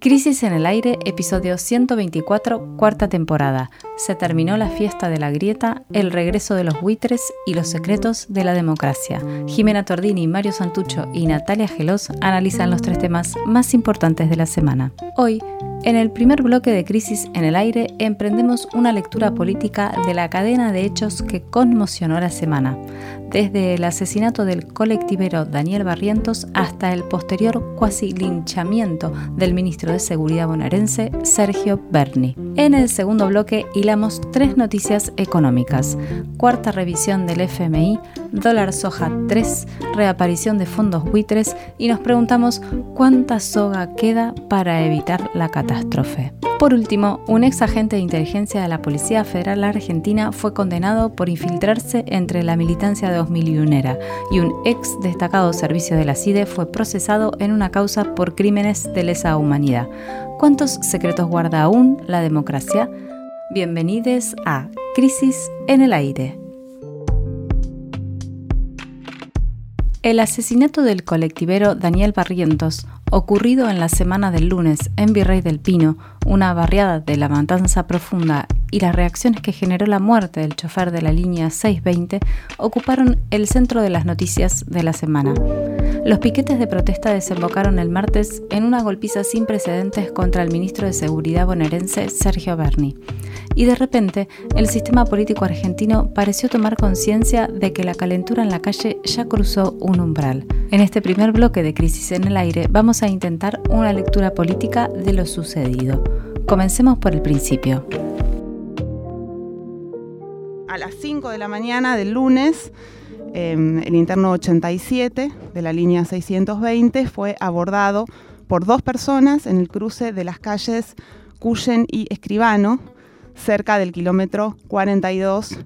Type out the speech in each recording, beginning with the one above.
Crisis en el aire, episodio 124, cuarta temporada. Se terminó la fiesta de la grieta, el regreso de los buitres y los secretos de la democracia. Jimena Tordini, Mario Santucho y Natalia Gelos analizan los tres temas más importantes de la semana. Hoy, en el primer bloque de Crisis en el aire, emprendemos una lectura política de la cadena de hechos que conmocionó la semana desde el asesinato del colectivero Daniel Barrientos hasta el posterior cuasi linchamiento del ministro de Seguridad bonaerense Sergio Berni. En el segundo bloque hilamos tres noticias económicas. Cuarta revisión del FMI, dólar soja 3, reaparición de fondos buitres y nos preguntamos cuánta soga queda para evitar la catástrofe. Por último, un ex agente de inteligencia de la Policía Federal Argentina fue condenado por infiltrarse entre la militancia de 2001 y un ex destacado servicio de la CIDE fue procesado en una causa por crímenes de lesa humanidad. ¿Cuántos secretos guarda aún la democracia? Bienvenidos a Crisis en el Aire. El asesinato del colectivero Daniel Barrientos, ocurrido en la semana del lunes en Virrey del Pino, una barriada de la Matanza Profunda y las reacciones que generó la muerte del chofer de la línea 620 ocuparon el centro de las noticias de la semana. Los piquetes de protesta desembocaron el martes en una golpiza sin precedentes contra el ministro de Seguridad bonaerense Sergio Berni. Y de repente, el sistema político argentino pareció tomar conciencia de que la calentura en la calle ya cruzó un umbral. En este primer bloque de Crisis en el Aire vamos a intentar una lectura política de lo sucedido. Comencemos por el principio. A las 5 de la mañana del lunes, em, el interno 87 de la línea 620 fue abordado por dos personas en el cruce de las calles Cuyen y Escribano, cerca del kilómetro 42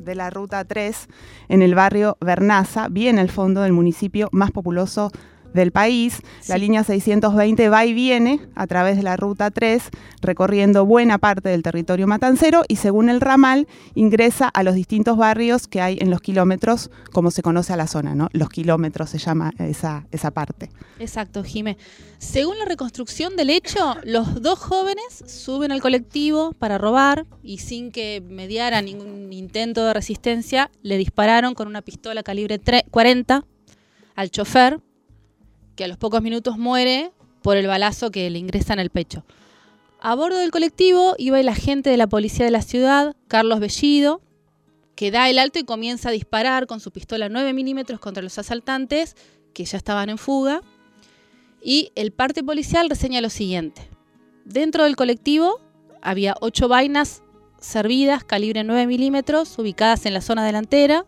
de la ruta 3 en el barrio Bernaza, bien al fondo del municipio más populoso del país. La línea 620 va y viene a través de la ruta 3, recorriendo buena parte del territorio matancero y según el ramal ingresa a los distintos barrios que hay en los kilómetros, como se conoce a la zona, ¿no? Los kilómetros se llama esa, esa parte. Exacto, Jimé. Según la reconstrucción del hecho, los dos jóvenes suben al colectivo para robar y sin que mediara ningún intento de resistencia, le dispararon con una pistola calibre 40 al chofer que a los pocos minutos muere por el balazo que le ingresa en el pecho. A bordo del colectivo iba el agente de la policía de la ciudad, Carlos Bellido, que da el alto y comienza a disparar con su pistola 9 milímetros contra los asaltantes, que ya estaban en fuga. Y el parte policial reseña lo siguiente. Dentro del colectivo había ocho vainas servidas calibre 9 milímetros ubicadas en la zona delantera.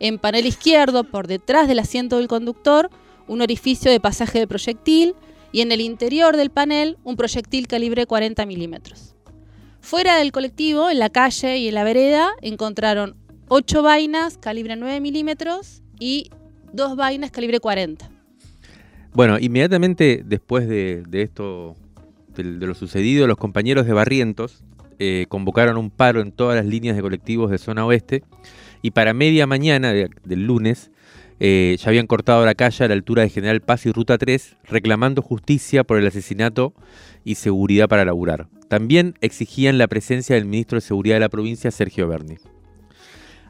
En panel izquierdo, por detrás del asiento del conductor, un orificio de pasaje de proyectil y en el interior del panel un proyectil calibre 40 milímetros. Fuera del colectivo, en la calle y en la vereda, encontraron 8 vainas calibre 9 milímetros y dos vainas calibre 40. Bueno, inmediatamente después de, esto, de, lo sucedido, los compañeros de Barrientos eh, convocaron un paro en todas las líneas de colectivos de zona oeste y para media mañana del lunes eh, ya habían cortado la calle a la altura de General Paz y Ruta 3, reclamando justicia por el asesinato y seguridad para laburar. También exigían la presencia del ministro de Seguridad de la provincia, Sergio Berni.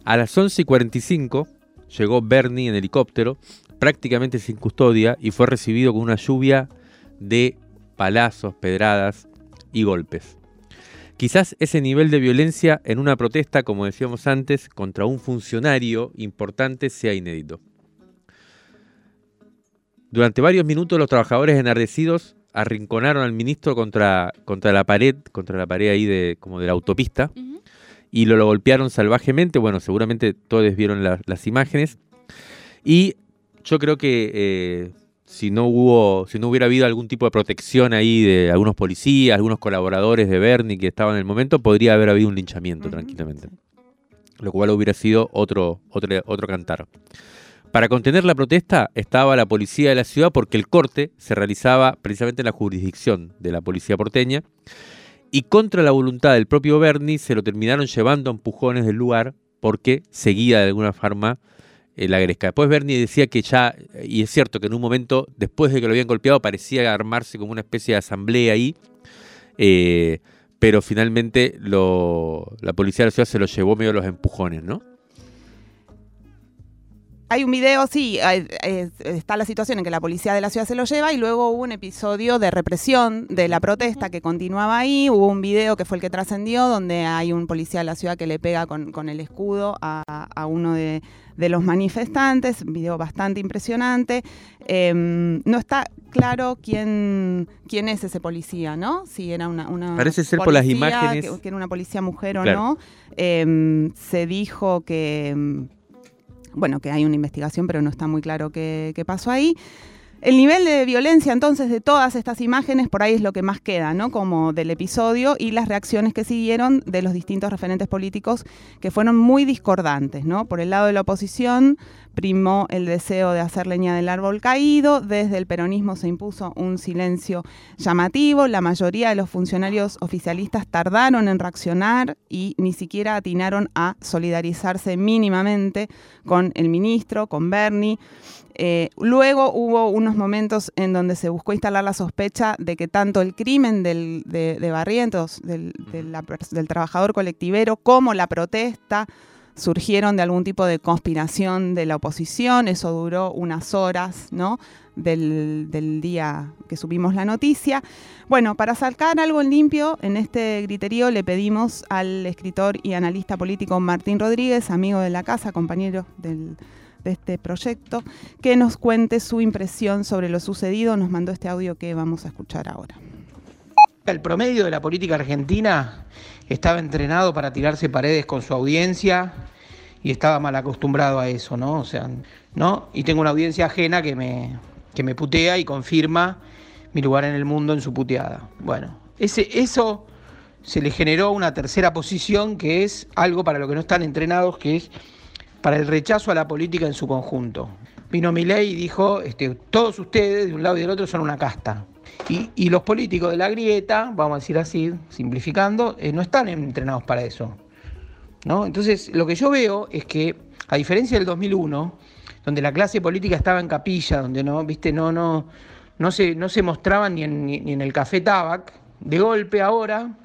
A las 11.45 llegó Berni en helicóptero, prácticamente sin custodia, y fue recibido con una lluvia de palazos, pedradas y golpes. Quizás ese nivel de violencia en una protesta, como decíamos antes, contra un funcionario importante sea inédito. Durante varios minutos los trabajadores enardecidos arrinconaron al ministro contra, contra la pared, contra la pared ahí de, como de la autopista, y lo, lo, golpearon salvajemente. Bueno, seguramente todos vieron las imágenes. Y yo creo que eh, si no hubo, si no hubiera habido algún tipo de protección ahí de algunos policías, algunos colaboradores de Bernie que estaban en el momento, podría haber habido un linchamiento tranquilamente. Lo cual hubiera sido otro, otro, otro cantar. Para contener la protesta estaba la policía de la ciudad porque el corte se realizaba precisamente en la jurisdicción de la policía porteña y contra la voluntad del propio Berni se lo terminaron llevando a empujones del lugar porque seguía de alguna forma eh, la Gresca. Después Bernie decía que ya, y es cierto que en un momento, después de que lo habían golpeado, parecía armarse como una especie de asamblea ahí, eh, pero finalmente la policía de la ciudad se lo llevó medio a los empujones, ¿no? Hay un video, sí, está la situación en que la policía de la ciudad se lo lleva y luego hubo un episodio de represión de la protesta que continuaba ahí. Hubo un video que fue el que trascendió donde hay un policía de la ciudad que le pega con, el escudo a, uno de, los manifestantes, un video bastante impresionante. Em, no está claro quién, quién es ese policía, ¿no? Si era una, Parece ser por las imágenes. Que, era una policía mujer o no. Em, se dijo que em, bueno, que hay una investigación, pero no está muy claro qué, pasó ahí. El nivel de violencia entonces de todas estas imágenes por ahí es lo que más queda, ¿no? Como del episodio y las reacciones que siguieron de los distintos referentes políticos que fueron muy discordantes, ¿no? Por el lado de la oposición primó el deseo de hacer leña del árbol caído, desde el peronismo se impuso un silencio llamativo, la mayoría de los funcionarios oficialistas tardaron en reaccionar y ni siquiera atinaron a solidarizarse mínimamente con el ministro, con Bernie. Eh, luego hubo unos momentos en donde se buscó instalar la sospecha de que tanto el crimen de, Barrientos, del, del trabajador colectivero, como la protesta surgieron de algún tipo de conspiración de la oposición. Eso duró unas horas, ¿no? Del, del, día que subimos la noticia. Bueno, para sacar algo en limpio, en este griterío le pedimos al escritor y analista político Martín Rodríguez, amigo de la casa, compañero del de este proyecto, que nos cuente su impresión sobre lo sucedido. Nos mandó este audio que vamos a escuchar ahora. El promedio de la política argentina estaba entrenado para tirarse paredes con su audiencia y estaba mal acostumbrado a eso, ¿no? O sea, ¿no? Y tengo una audiencia ajena que me, que me putea y confirma mi lugar en el mundo en su puteada. Bueno, ese, eso se le generó una tercera posición que es algo para lo que no están entrenados, que es para el rechazo a la política en su conjunto. Vino Milei y dijo, este, todos ustedes de un lado y del otro son una casta. Y, los políticos de la grieta, vamos a decir así, simplificando, eh, no están entrenados para eso. ¿no? Entonces, lo que yo veo es que, a diferencia del 2001, donde la clase política estaba en capilla, donde no, viste, no, no, no se, no se mostraban ni en, ni en el café tabac, de golpe ahora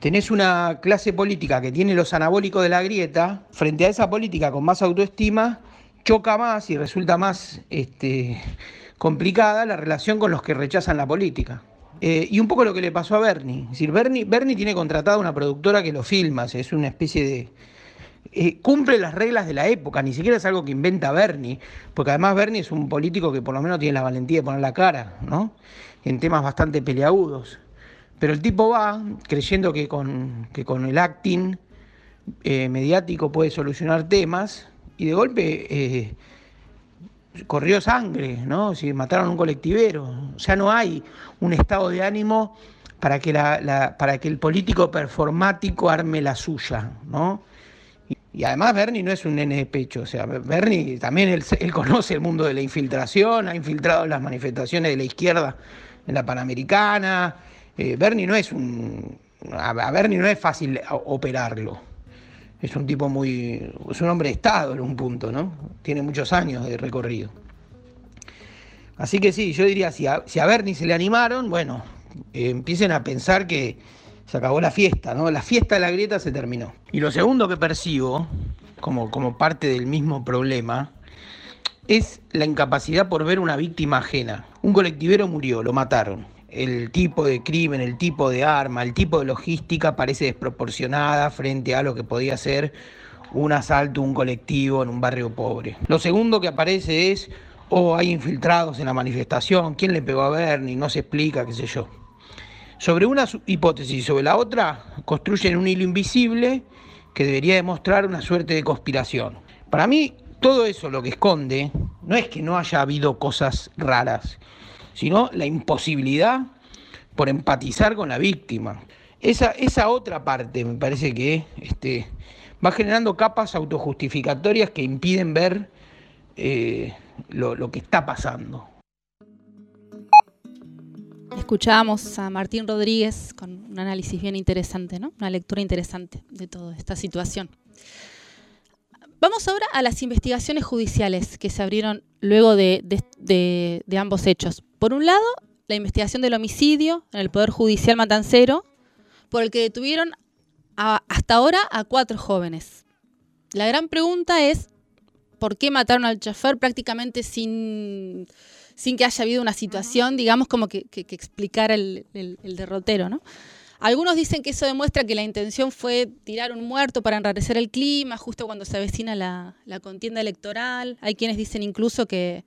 tenés una clase política que tiene los anabólicos de la grieta, frente a esa política con más autoestima, choca más y resulta más este, complicada la relación con los que rechazan la política. Eh, y un poco lo que le pasó a Bernie. Es decir, Bernie, Bernie tiene contratada una productora que lo filma, es una especie de... Eh, cumple las reglas de la época, ni siquiera es algo que inventa Bernie, porque además Bernie es un político que por lo menos tiene la valentía de poner la cara, ¿no? En temas bastante peleagudos. Pero el tipo va creyendo que con, que con el acting eh, mediático puede solucionar temas y de golpe eh, corrió sangre, ¿no? Si mataron a un colectivero. O sea, no hay un estado de ánimo para que, la, para que el político performático arme la suya, ¿no? Y, además Bernie no es un nene de pecho, o sea, Bernie también él, él conoce el mundo de la infiltración, ha infiltrado las manifestaciones de la izquierda en la Panamericana, eh, Bernie no es un. A Bernie no es fácil operarlo. Es un tipo muy. Es un hombre de Estado en un punto, ¿no? Tiene muchos años de recorrido. Así que sí, yo diría, si a, si a Bernie se le animaron, bueno, eh, empiecen a pensar que se acabó la fiesta, ¿no? La fiesta de la grieta se terminó. Y lo segundo que percibo, como, como parte del mismo problema, es la incapacidad por ver una víctima ajena. Un colectivero murió, lo mataron el tipo de crimen, el tipo de arma, el tipo de logística parece desproporcionada frente a lo que podía ser un asalto, un colectivo en un barrio pobre. Lo segundo que aparece es, o oh, hay infiltrados en la manifestación, ¿quién le pegó a Bernie? No se explica, qué sé yo. Sobre una hipótesis y sobre la otra, construyen un hilo invisible que debería demostrar una suerte de conspiración. Para mí, todo eso lo que esconde no es que no haya habido cosas raras, sino la imposibilidad por empatizar con la víctima. Esa, esa otra parte me parece que este, va generando capas autojustificatorias que impiden ver eh, lo, que está pasando. Escuchábamos a Martín Rodríguez con un análisis bien interesante, ¿no? Una lectura interesante de toda esta situación. Vamos ahora a las investigaciones judiciales que se abrieron luego de, ambos hechos. Por un lado, la investigación del homicidio en el Poder Judicial Matancero, por el que detuvieron hasta ahora a cuatro jóvenes. La gran pregunta es, ¿por qué mataron al chofer prácticamente sin, sin que haya habido una situación, digamos, como que, explicara el, el derrotero, ¿no? Algunos dicen que eso demuestra que la intención fue tirar un muerto para enrarecer el clima, justo cuando se avecina la, contienda electoral. Hay quienes dicen incluso que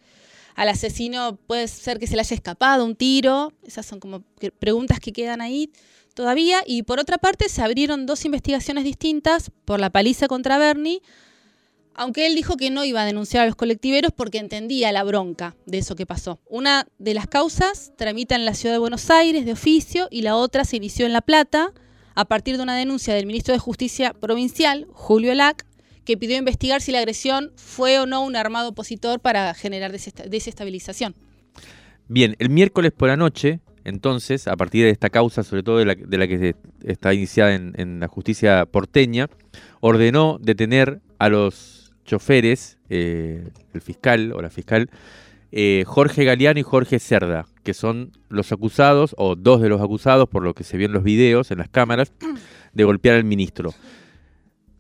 al asesino puede ser que se le haya escapado un tiro. Esas son como preguntas que quedan ahí todavía. Y por otra parte, se abrieron dos investigaciones distintas por la paliza contra Bernie aunque él dijo que no iba a denunciar a los colectiveros porque entendía la bronca de eso que pasó. Una de las causas tramita en la ciudad de Buenos Aires de oficio y la otra se inició en La Plata a partir de una denuncia del ministro de Justicia provincial, Julio Lac, que pidió investigar si la agresión fue o no un armado opositor para generar desestabilización. Bien, el miércoles por la noche, entonces, a partir de esta causa, sobre todo de la, que está iniciada en la justicia porteña, ordenó detener a los choferes, eh, el fiscal o la fiscal, eh, Jorge Galeano y Jorge Cerda, que son los acusados, o dos de los acusados, por lo que se vio en los videos, en las cámaras, de golpear al ministro.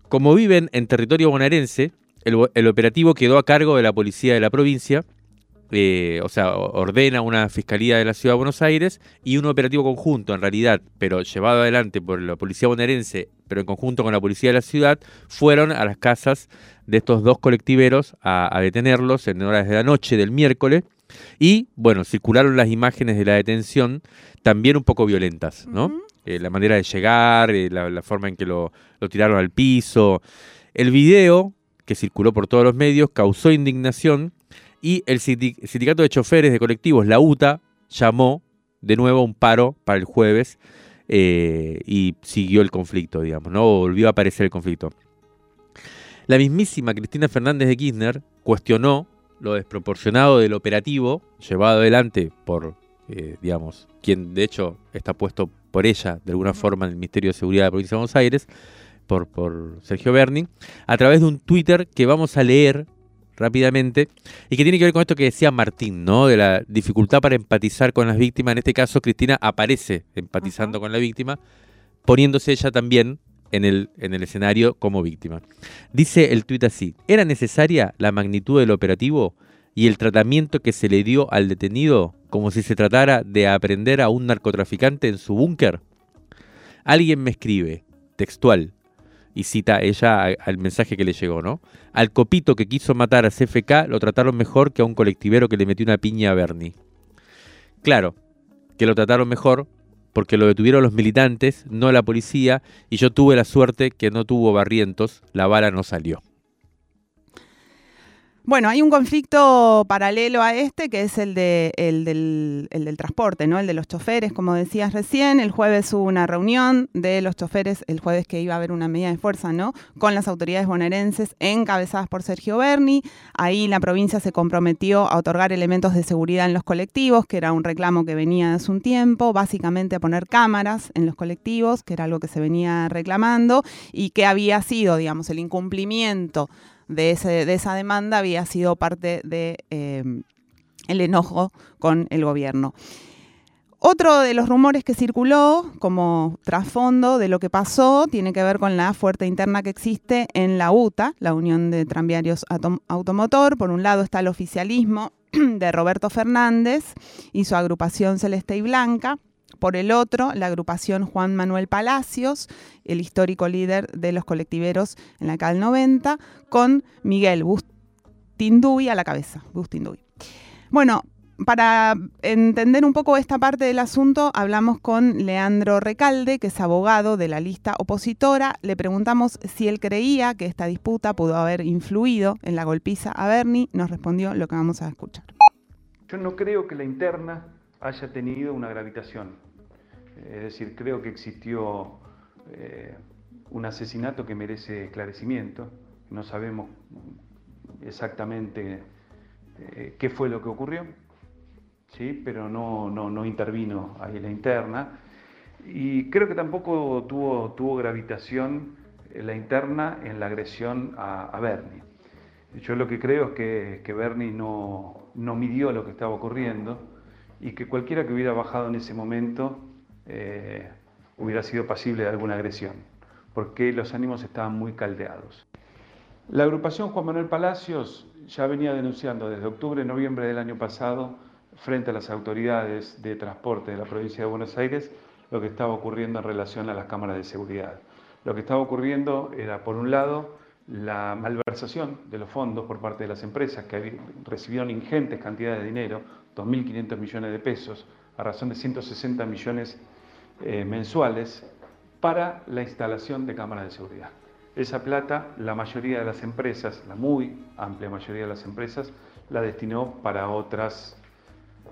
Como viven en territorio bonaerense, el, operativo quedó a cargo de la policía de la provincia, eh, o sea, ordena una fiscalía de la ciudad de Buenos Aires y un operativo conjunto, en realidad, pero llevado adelante por la policía bonaerense, pero en conjunto con la policía de la ciudad, fueron a las casas de estos dos colectiveros a, detenerlos en horas de la noche del miércoles. Y bueno, circularon las imágenes de la detención, también un poco violentas, ¿no? Eh, la manera de llegar, eh, la, forma en que lo, tiraron al piso. El video, que circuló por todos los medios, causó indignación y el sindicato de choferes de colectivos, la UTA, llamó de nuevo un paro para el jueves eh, y siguió el conflicto, digamos, ¿no? Volvió a aparecer el conflicto. La mismísima Cristina Fernández de Kirchner cuestionó lo desproporcionado del operativo llevado adelante por, digamos, quien de hecho está puesto por ella de alguna forma en el Ministerio de Seguridad de la Provincia de Buenos Aires, por, por Sergio Berni, a través de un Twitter que vamos a leer rápidamente y que tiene que ver con esto que decía Martín, ¿no? De la dificultad para empatizar con las víctimas. En este caso, Cristina aparece empatizando con la víctima, poniéndose ella también en el, en el escenario como víctima. Dice el tuit así, ¿era necesaria la magnitud del operativo y el tratamiento que se le dio al detenido como si se tratara de aprender a un narcotraficante en su búnker? Alguien me escribe, textual, y cita ella al mensaje que le llegó, ¿no? Al copito que quiso matar a CFK lo trataron mejor que a un colectivero que le metió una piña a Bernie. Claro, que lo trataron mejor porque lo detuvieron los militantes, no la policía, y yo tuve la suerte que no tuvo barrientos, la bala no salió. Bueno, hay un conflicto paralelo a este que es el, de, el, del, transporte, ¿no? El de los choferes, como decías recién. El jueves hubo una reunión de los choferes, el jueves que iba a haber una medida de fuerza, ¿no? Con las autoridades bonaerenses encabezadas por Sergio Berni. Ahí la provincia se comprometió a otorgar elementos de seguridad en los colectivos, que era un reclamo que venía hace un tiempo, básicamente a poner cámaras en los colectivos, que era algo que se venía reclamando y que había sido, digamos, el incumplimiento de, esa demanda había sido parte de eh, el enojo con el gobierno. Otro de los rumores que circuló como trasfondo de lo que pasó tiene que ver con la fuerte interna que existe en la UTA, la Unión de Tranviarios Automotor. Por un lado está el oficialismo de Roberto Fernández y su agrupación Celeste y Blanca, por el otro, la agrupación Juan Manuel Palacios, el histórico líder de los colectiveros en la CAL 90, con Miguel Bustinduy a la cabeza. Bustinduy. Bueno, para entender un poco esta parte del asunto, hablamos con Leandro Recalde, que es abogado de la lista opositora. Le preguntamos si él creía que esta disputa pudo haber influido en la golpiza a Bernie. Nos respondió lo que vamos a escuchar. Yo no creo que la interna haya tenido una gravitación. Es decir, creo que existió eh, un asesinato que merece esclarecimiento. No sabemos exactamente eh, qué fue lo que ocurrió, ¿sí? pero no, no, intervino ahí la interna. Y creo que tampoco tuvo, tuvo gravitación la interna en la agresión a, Bernie. Yo lo que creo es que, que Bernie no, no, midió lo que estaba ocurriendo y que cualquiera que hubiera bajado en ese momento eh, hubiera sido pasible de alguna agresión, porque los ánimos estaban muy caldeados. La agrupación Juan Manuel Palacios ya venía denunciando desde octubre, noviembre del año pasado, frente a las autoridades de transporte de la provincia de Buenos Aires, lo que estaba ocurriendo en relación a las cámaras de seguridad. Lo que estaba ocurriendo era, por un lado, la malversación de los fondos por parte de las empresas que recibieron ingentes cantidades de dinero, 2.500 millones de pesos, a razón de 160 millones eh, mensuales, para la instalación de cámaras de seguridad. Esa plata, la mayoría de las empresas, la muy amplia mayoría de las empresas, la destinó para, otras,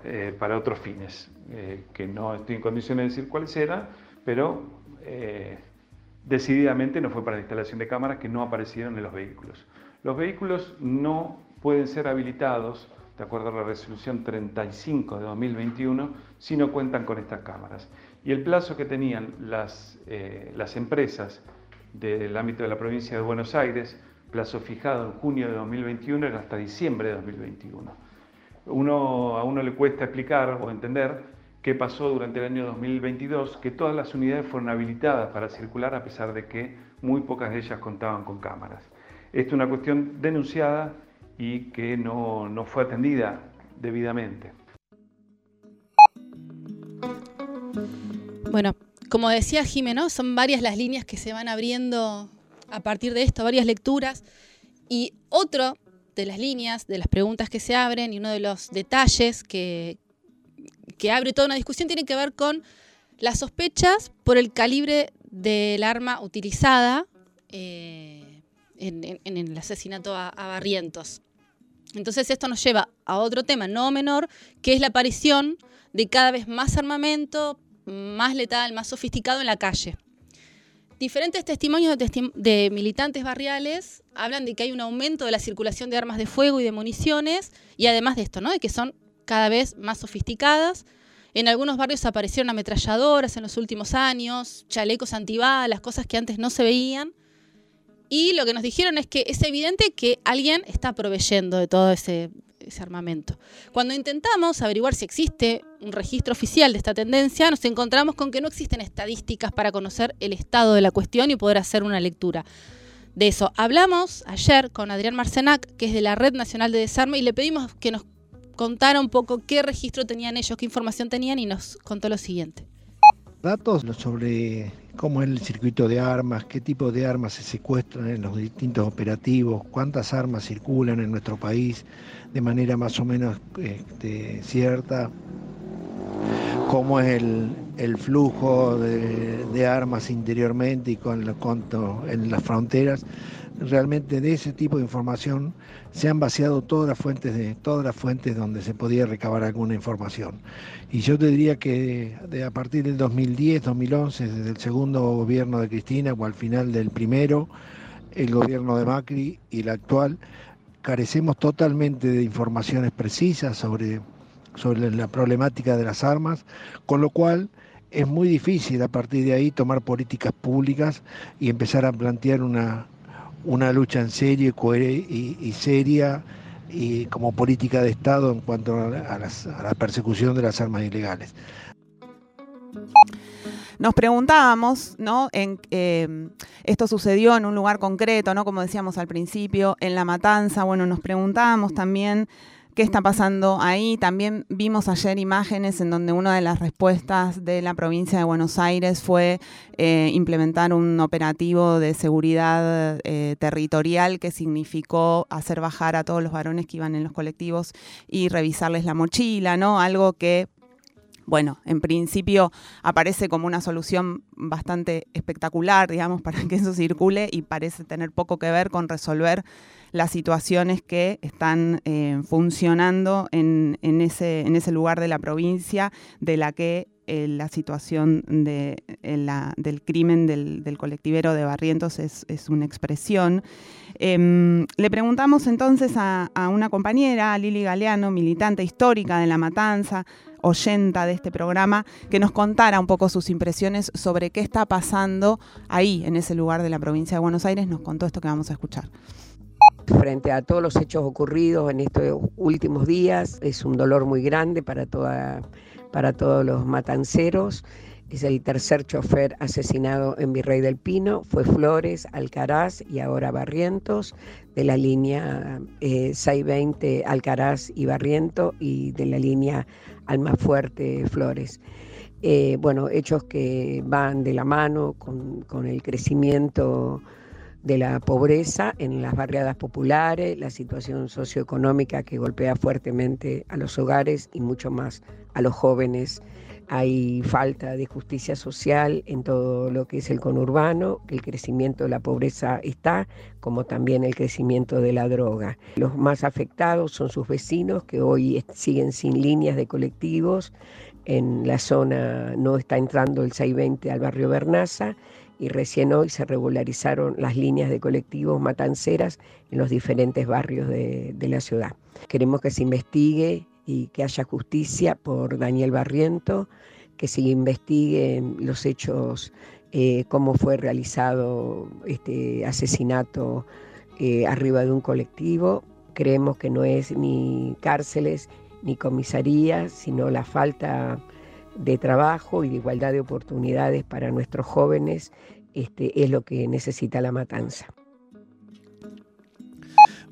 eh, para otros fines, eh, que no estoy en condiciones de decir cuáles eran, pero decididamente no fue para la instalación de cámaras que no aparecieron en los vehículos. Los vehículos no pueden ser habilitados, de acuerdo a la resolución 35 de 2021, si no cuentan con estas cámaras. Y el plazo que tenían las, las empresas del ámbito de la provincia de Buenos Aires, plazo fijado en junio de 2021, era hasta diciembre de 2021. Uno, a uno le cuesta explicar o entender qué pasó durante el año 2022, que todas las unidades fueron habilitadas para circular a pesar de que muy pocas de ellas contaban con cámaras. Esto es una cuestión denunciada y que no, no fue atendida debidamente. Bueno, como decía Jimeno, son varias las líneas que se van abriendo a partir de esto, varias lecturas. Y otro de las líneas, de las preguntas que se abren y uno de los detalles que, abre toda una discusión tiene que ver con las sospechas por el calibre del arma utilizada eh, en, el asesinato a Barrientos. Entonces esto nos lleva a otro tema no menor, que es la aparición de cada vez más armamento, más letal, más sofisticado en la calle. Diferentes testimonios de, militantes barriales hablan de que hay un aumento de la circulación de armas de fuego y de municiones, y además de esto, ¿no? de que son cada vez más sofisticadas. En algunos barrios aparecieron ametralladoras en los últimos años, chalecos antibalas, cosas que antes no se veían. Y lo que nos dijeron es que es evidente que alguien está proveyendo de todo ese ese armamento. Cuando intentamos averiguar si existe un registro oficial de esta tendencia, nos encontramos con que no existen estadísticas para conocer el estado de la cuestión y poder hacer una lectura. De eso hablamos ayer con Adrián Marcenac, que es de la Red Nacional de Desarme, y le pedimos que nos contara un poco qué registro tenían ellos, qué información tenían, y nos contó lo siguiente. Datos sobre cómo es el circuito de armas, qué tipo de armas se secuestran en los distintos operativos, cuántas armas circulan en nuestro país de manera más o menos este, cierta, cómo es el, flujo de, armas interiormente y con conto en las fronteras. Realmente de ese tipo de información se han vaciado todas las fuentes de todas las fuentes donde se podía recabar alguna información. Y yo te diría que a partir del 2010, 2011, desde el segundo gobierno de Cristina o al final del primero, el gobierno de Macri y el actual, carecemos totalmente de informaciones precisas sobre, sobre la problemática de las armas, con lo cual es muy difícil a partir de ahí tomar políticas públicas y empezar a plantear una, una lucha en serio y, y seria y como política de Estado en cuanto a, la persecución de las armas ilegales. Nos preguntábamos, ¿no? Em, esto sucedió en un lugar concreto, ¿no? Como decíamos al principio, en La Matanza. Bueno, nos preguntábamos también qué está pasando ahí. También vimos ayer imágenes en donde una de las respuestas de la provincia de Buenos Aires fue eh, implementar un operativo de seguridad eh, territorial que significó hacer bajar a todos los varones que iban en los colectivos y revisarles la mochila, ¿no? Algo que bueno, en principio aparece como una solución bastante espectacular, digamos, para que eso circule y parece tener poco que ver con resolver las situaciones que están eh, funcionando en, ese, en ese lugar de la provincia de la que eh, la situación de, del crimen del, colectivero de Barrientos es, una expresión. Em, le preguntamos entonces a, una compañera, Lili Galeano, militante histórica de La Matanza, oyenta de este programa, que nos contara un poco sus impresiones sobre qué está pasando ahí, en ese lugar de la provincia de Buenos Aires. Nos contó esto que vamos a escuchar. Frente a todos los hechos ocurridos en estos últimos días, es un dolor muy grande para, toda, para todos los matanceros. Es el tercer chofer asesinado en Virrey del Pino. Fue Flores, Alcaraz y ahora Barrientos, de la línea 620 eh, Alcaraz y Barriento y de la línea Almafuerte Flores. Eh, bueno, hechos que van de la mano con, con el crecimiento de la pobreza en las barriadas populares, la situación socioeconómica que golpea fuertemente a los hogares y mucho más a los jóvenes hay falta de justicia social en todo lo que es el conurbano, el crecimiento de la pobreza está, como también el crecimiento de la droga. Los más afectados son sus vecinos que hoy siguen sin líneas de colectivos. En la zona no está entrando el 620 al barrio Bernaza y recién hoy se regularizaron las líneas de colectivos matanceras en los diferentes barrios de, de la ciudad. Queremos que se investigue y que haya justicia por Daniel Barriento, que se investiguen los hechos, eh, cómo fue realizado este asesinato eh, arriba de un colectivo. Creemos que no es ni cárceles ni comisarías, sino la falta de trabajo y de igualdad de oportunidades para nuestros jóvenes este, es lo que necesita la matanza.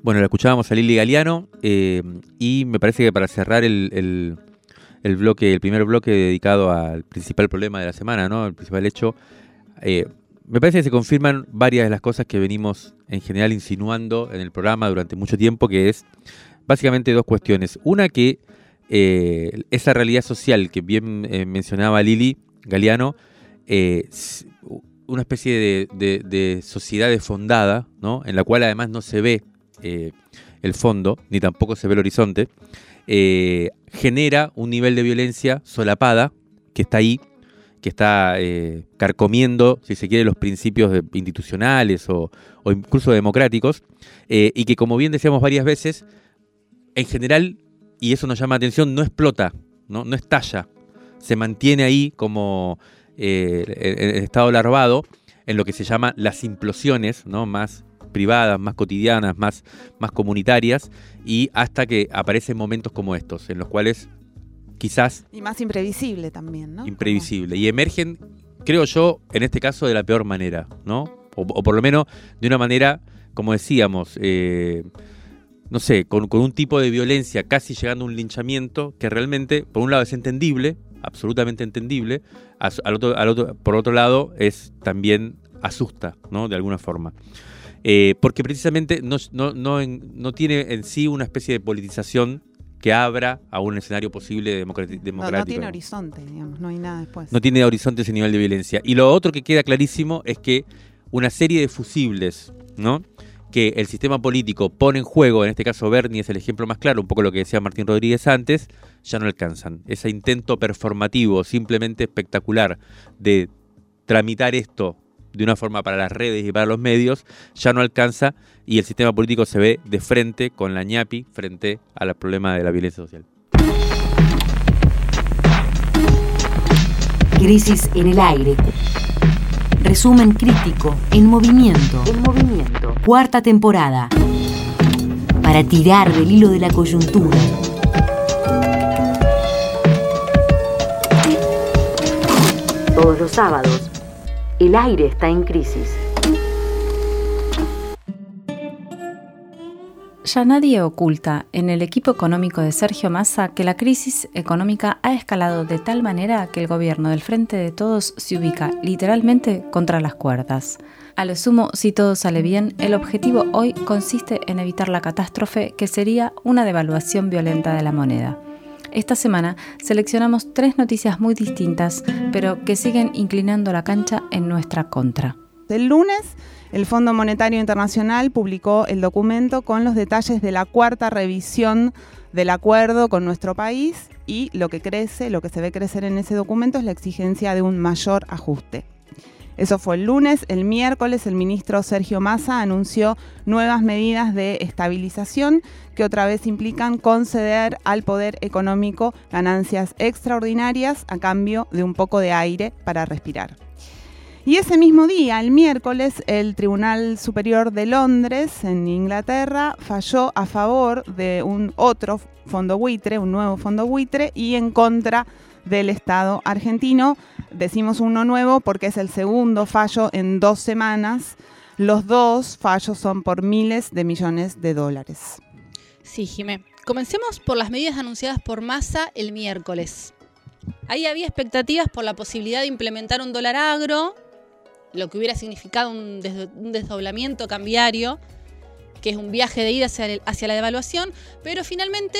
Bueno, la escuchábamos a Lili Galeano eh, y me parece que para cerrar el, bloque, el primer bloque dedicado al principal problema de la semana, ¿no? El principal hecho, eh, me parece que se confirman varias de las cosas que venimos en general insinuando en el programa durante mucho tiempo, que es básicamente dos cuestiones. Una que eh, esa realidad social que bien mencionaba Lili Galeano, una especie de, de, sociedad desfondada, ¿no? en la cual además no se ve eh, el fondo, ni tampoco se ve el horizonte, eh, genera un nivel de violencia solapada que está ahí, que está eh, carcomiendo, si se quiere, los principios institucionales o, incluso democráticos, y que como bien decíamos varias veces, en general, y eso nos llama la atención, no explota, no, no estalla, se mantiene ahí como en estado larvado en lo que se llama las implosiones ¿no? más privadas, más cotidianas, más, más comunitarias, y hasta que aparecen momentos como estos, en los cuales quizás... Y más imprevisible también, ¿no? Imprevisible. Y emergen, creo yo, en este caso de la peor manera, ¿no? O, por lo menos de una manera, como decíamos, eh, no sé, con, un tipo de violencia casi llegando a un linchamiento que realmente, por un lado, es entendible, absolutamente entendible, al otro, al otro, por otro lado, es también asusta, ¿no? De alguna forma. Eh, porque precisamente no, no, tiene en sí una especie de politización que abra a un escenario posible democrático. No, tiene horizonte, digamos, no hay nada después. No tiene horizonte ese nivel de violencia. Y lo otro que queda clarísimo es que una serie de fusibles, ¿no? Que el sistema político pone en juego, en este caso Bernie es el ejemplo más claro, un poco lo que decía Martín Rodríguez antes, ya no alcanzan. Ese intento performativo, simplemente espectacular, de tramitar esto de una forma para las redes y para los medios, ya no alcanza y el sistema político se ve de frente con la ñapi frente al problema de la violencia social. Crisis en el aire. Resumen crítico en movimiento. En movimiento. Cuarta temporada. Para tirar del hilo de la coyuntura. Todos los sábados el aire está en crisis. Ya nadie oculta en el equipo económico de Sergio Massa que la crisis económica ha escalado de tal manera que el gobierno del Frente de Todos se ubica literalmente contra las cuerdas. A lo sumo, si todo sale bien, el objetivo hoy consiste en evitar la catástrofe que sería una devaluación violenta de la moneda. Esta semana seleccionamos tres noticias muy distintas, pero que siguen inclinando la cancha en nuestra contra. El lunes, el Fondo Monetario Internacional publicó el documento con los detalles de la cuarta revisión del acuerdo con nuestro país y lo que crece, lo que se ve crecer en ese documento es la exigencia de un mayor ajuste. Eso fue el lunes. El miércoles el ministro Sergio Massa anunció nuevas medidas de estabilización que otra vez implican conceder al poder económico ganancias extraordinarias a cambio de un poco de aire para respirar. Y ese mismo día, el miércoles, el Tribunal Superior de Londres, en Inglaterra, falló a favor de un otro fondo buitre, un nuevo fondo buitre, y en contra del Estado argentino. Decimos uno nuevo porque es el segundo fallo en dos semanas. Los dos fallos son por miles de millones de dólares. Sí, Jimé. Comencemos por las medidas anunciadas por Massa el miércoles. Ahí había expectativas por la posibilidad de implementar un dólar agro, lo que hubiera significado un, desdoblamiento cambiario, que es un viaje de ida hacia, hacia la devaluación, pero finalmente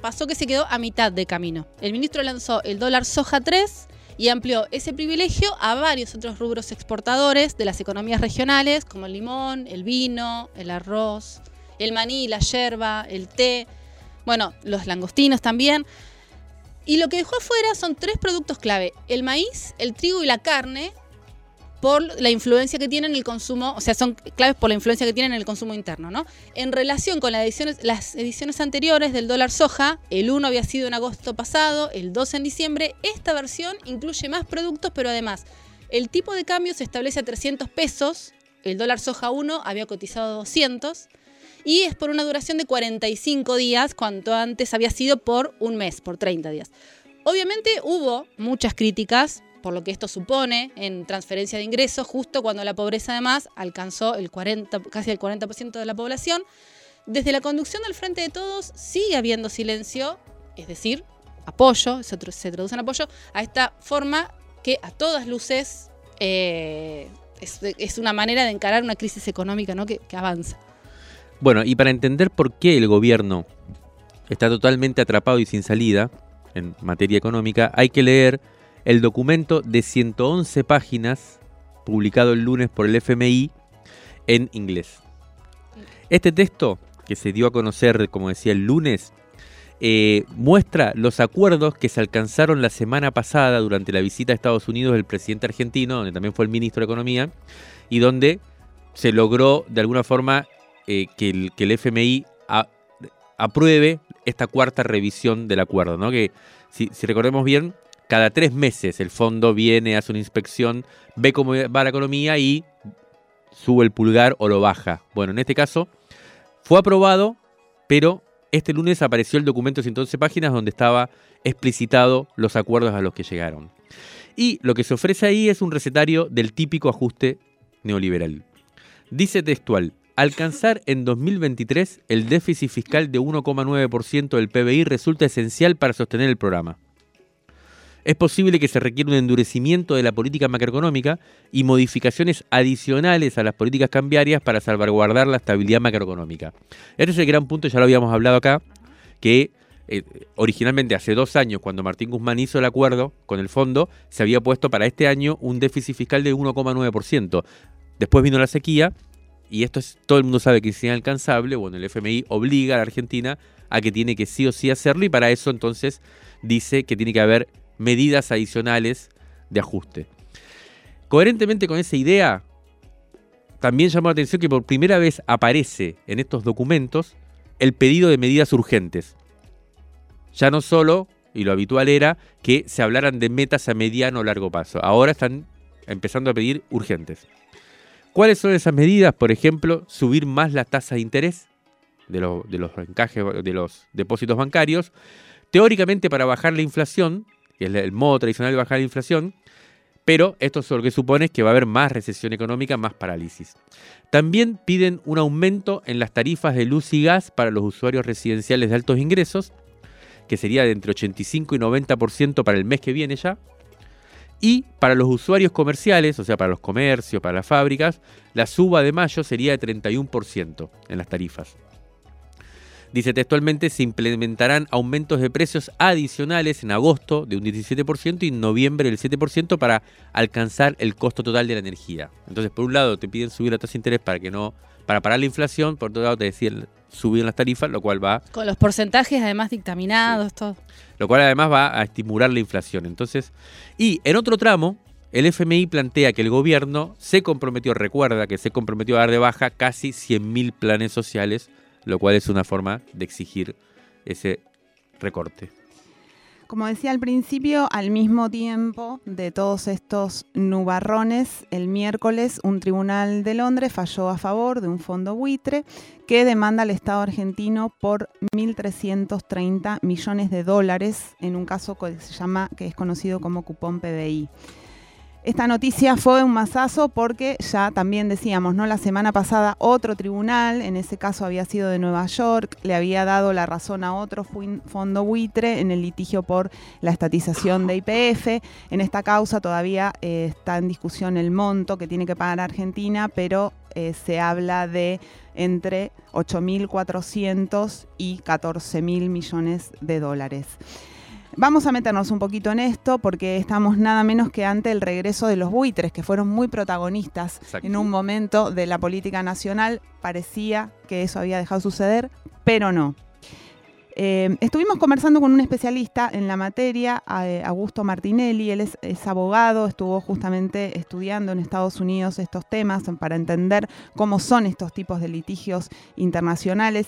pasó que se quedó a mitad de camino. El ministro lanzó el dólar soja 3 y amplió ese privilegio a varios otros rubros exportadores de las economías regionales, como el limón, el vino, el arroz, el maní, la yerba, el té, bueno, los langostinos también. Y lo que dejó afuera son tres productos clave, el maíz, el trigo y la carne, por la influencia que tienen en el consumo, o sea, son claves por la influencia que tienen en el consumo interno, ¿no? En relación con las ediciones, las ediciones anteriores del dólar soja, el 1 había sido en agosto pasado, el 2 en diciembre, esta versión incluye más productos, pero además el tipo de cambio se establece a 300 pesos, el dólar soja 1 había cotizado 200 y es por una duración de 45 días, cuanto antes había sido por un mes, por 30 días. Obviamente hubo muchas críticas por lo que esto supone en transferencia de ingresos, justo cuando la pobreza además alcanzó el 40, casi el 40% de la población. Desde la conducción del Frente de Todos sigue habiendo silencio, es decir, apoyo, se, traduce en apoyo, a esta forma que a todas luces eh, es, una manera de encarar una crisis económica ¿no? que, que avanza. Bueno, y para entender por qué el gobierno está totalmente atrapado y sin salida en materia económica, hay que leer el documento de 111 páginas publicado el lunes por el FMI en inglés. Este texto, que se dio a conocer, como decía, el lunes, eh, muestra los acuerdos que se alcanzaron la semana pasada durante la visita a Estados Unidos del presidente argentino, donde también fue el ministro de Economía, y donde se logró de alguna forma eh, que, el, FMI apruebe esta cuarta revisión del acuerdo, ¿no? Que si, si recordemos bien, cada tres meses el fondo viene, hace una inspección, ve cómo va la economía y sube el pulgar o lo baja. Bueno, en este caso fue aprobado, pero este lunes apareció el documento de 111 páginas donde estaba explicitado los acuerdos a los que llegaron. Y lo que se ofrece ahí es un recetario del típico ajuste neoliberal. Dice textual, alcanzar en 2023 el déficit fiscal de 1,9% del PBI resulta esencial para sostener el programa es posible que se requiera un endurecimiento de la política macroeconómica y modificaciones adicionales a las políticas cambiarias para salvaguardar la estabilidad macroeconómica. Este es el gran punto, ya lo habíamos hablado acá, que eh, originalmente hace dos años, cuando Martín Guzmán hizo el acuerdo con el fondo, se había puesto para este año un déficit fiscal de 1,9%. Después vino la sequía y esto es, todo el mundo sabe que es inalcanzable. Bueno, el FMI obliga a la Argentina a que tiene que sí o sí hacerlo y para eso entonces dice que tiene que haber medidas adicionales de ajuste. Coherentemente con esa idea, también llamó la atención que por primera vez aparece en estos documentos el pedido de medidas urgentes. Ya no solo, y lo habitual era, que se hablaran de metas a mediano o largo plazo. Ahora están empezando a pedir urgentes. ¿Cuáles son esas medidas? Por ejemplo, subir más la tasa de interés de, de los encajes de los depósitos bancarios, teóricamente para bajar la inflación, es el modo tradicional de bajar la inflación, pero esto lo que supone que va a haber más recesión económica, más parálisis. También piden un aumento en las tarifas de luz y gas para los usuarios residenciales de altos ingresos, que sería de entre 85 y 90% para el mes que viene ya. Y para los usuarios comerciales, o sea, para los comercios, para las fábricas, la suba de mayo sería de 31% en las tarifas. Dice textualmente, se implementarán aumentos de precios adicionales en agosto de un 17% y en noviembre del 7% para alcanzar el costo total de la energía. Entonces, por un lado, te piden subir la tasa de interés para que no para parar la inflación, por otro lado te decían subir las tarifas, lo cual va... Con los porcentajes además dictaminados, todo. Lo cual además va a estimular la inflación. Entonces, y en otro tramo, el FMI plantea que el gobierno se comprometió, recuerda que se comprometió a dar de baja casi 100.000 planes sociales, lo cual es una forma de exigir ese recorte. Como decía al principio, al mismo tiempo de todos estos nubarrones, el miércoles un tribunal de Londres falló a favor de un fondo buitre que demanda al Estado argentino por 1.330 millones de dólares en un caso que se llama, que es conocido como cupón PBI. Esta noticia fue un masazo porque ya también decíamos, ¿no? La semana pasada otro tribunal, en ese caso había sido de Nueva York, le había dado la razón a otro fondo buitre en el litigio por la estatización de IPF. En esta causa todavía eh, está en discusión el monto que tiene que pagar Argentina, pero eh, se habla de entre 8.400 y 14.000 millones de dólares. Vamos a meternos un poquito en esto porque estamos nada menos que ante el regreso de los buitres, que fueron muy protagonistas en un momento de la política nacional. Parecía que eso había dejado suceder, pero no. Eh, estuvimos conversando con un especialista en la materia, eh, Augusto Martinelli, él es, es, abogado, estuvo justamente estudiando en Estados Unidos estos temas para entender cómo son estos tipos de litigios internacionales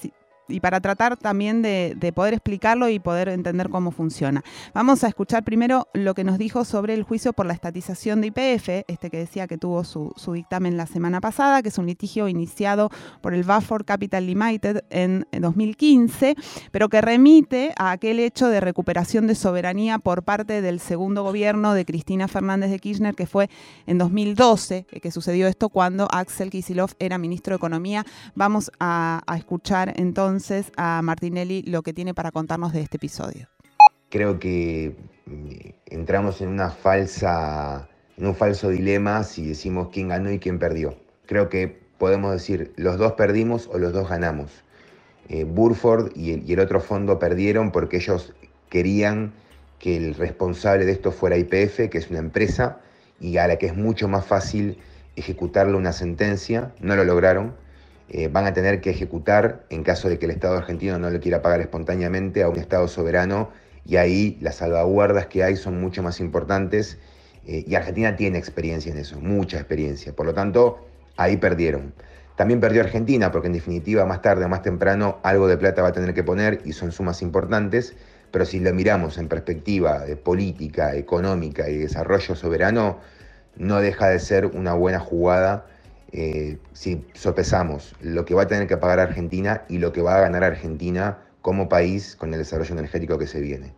y para tratar también de, poder explicarlo y poder entender cómo funciona. Vamos a escuchar primero lo que nos dijo sobre el juicio por la estatización de IPF, este que decía que tuvo su, dictamen la semana pasada, que es un litigio iniciado por el Bafford Capital Limited en 2015, pero que remite a aquel hecho de recuperación de soberanía por parte del segundo gobierno de Cristina Fernández de Kirchner, que fue en 2012, eh, que sucedió esto cuando Axel Kisilov era ministro de Economía. Vamos a escuchar entonces entonces a Martinelli lo que tiene para contarnos de este episodio. Creo que mm, entramos en un falso dilema si decimos quién ganó y quién perdió. Creo que podemos decir los dos perdimos o los dos ganamos. Eh, Burford y el, y el otro fondo perdieron porque ellos querían que el responsable de esto fuera IPF, que es una empresa, y a la que es mucho más fácil ejecutarle una sentencia, no lo lograron. Eh, van a tener que ejecutar, en caso de que el Estado argentino no le quiera pagar espontáneamente, a un Estado soberano y ahí las salvaguardas que hay son mucho más importantes eh, y Argentina tiene experiencia en eso, mucha experiencia. Por lo tanto, ahí perdieron. También perdió Argentina porque en definitiva más tarde o más temprano algo de plata va a tener que poner y son sumas importantes, pero si lo miramos en perspectiva de política, económica y desarrollo soberano, no deja de ser una buena jugada eh, si sopesamos lo que va a tener que pagar Argentina y lo que va a ganar Argentina como país con el desarrollo energético que se viene.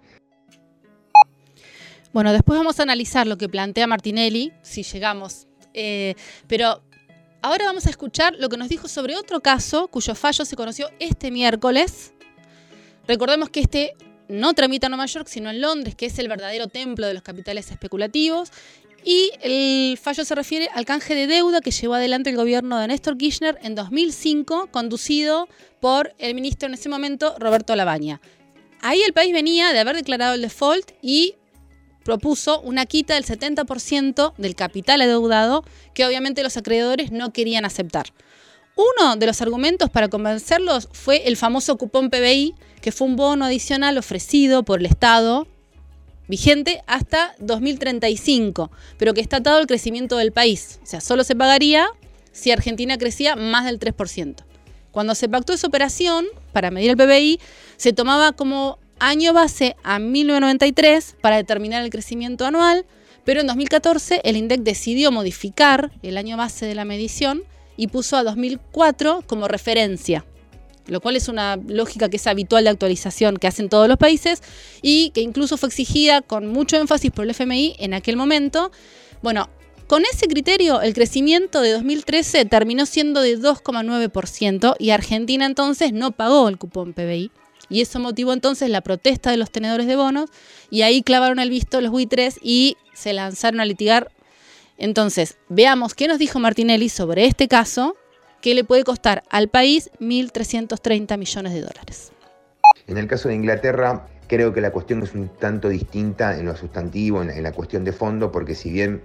Bueno, después vamos a analizar lo que plantea Martinelli, si llegamos. Eh, pero ahora vamos a escuchar lo que nos dijo sobre otro caso cuyo fallo se conoció este miércoles. Recordemos que este no tramita en Nueva York, sino en Londres, que es el verdadero templo de los capitales especulativos, y el fallo se refiere al canje de deuda que llevó adelante el gobierno de Néstor Kirchner en 2005, conducido por el ministro en ese momento, Roberto Labaña. Ahí el país venía de haber declarado el default y propuso una quita del 70% del capital adeudado que obviamente los acreedores no querían aceptar. Uno de los argumentos para convencerlos fue el famoso cupón PBI, que fue un bono adicional ofrecido por el Estado vigente hasta 2035, pero que está atado al crecimiento del país. O sea, solo se pagaría si Argentina crecía más del 3%. Cuando se pactó esa operación para medir el PBI, se tomaba como año base a 1993 para determinar el crecimiento anual, pero en 2014 el INDEC decidió modificar el año base de la medición y puso a 2004 como referencia lo cual es una lógica que es habitual de actualización que hacen todos los países y que incluso fue exigida con mucho énfasis por el FMI en aquel momento. Bueno, con ese criterio, el crecimiento de 2013 terminó siendo de 2,9% y Argentina entonces no pagó el cupón PBI. Y eso motivó entonces la protesta de los tenedores de bonos y ahí clavaron el visto los buitres y se lanzaron a litigar. Entonces, veamos qué nos dijo Martinelli sobre este caso que le puede costar al país 1.330 millones de dólares. En el caso de Inglaterra, creo que la cuestión es un tanto distinta en lo sustantivo, en la cuestión de fondo, porque si bien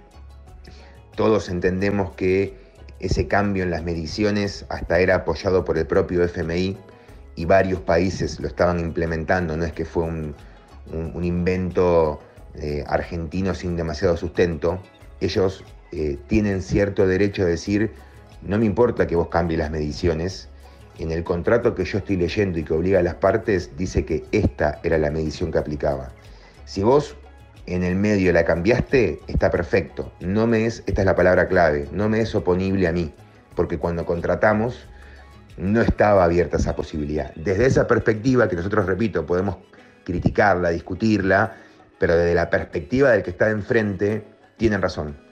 todos entendemos que ese cambio en las mediciones hasta era apoyado por el propio FMI y varios países lo estaban implementando, no es que fue un, invento eh, argentino sin demasiado sustento, ellos eh, tienen cierto derecho a decir, no me importa que vos cambies las mediciones, en el contrato que yo estoy leyendo y que obliga a las partes dice que esta era la medición que aplicaba. Si vos en el medio la cambiaste, está perfecto. No me es, esta es la palabra clave, no me es oponible a mí, porque cuando contratamos no estaba abierta esa posibilidad. Desde esa perspectiva, que nosotros, repito, podemos criticarla, discutirla, pero desde la perspectiva del que está enfrente, tienen razón.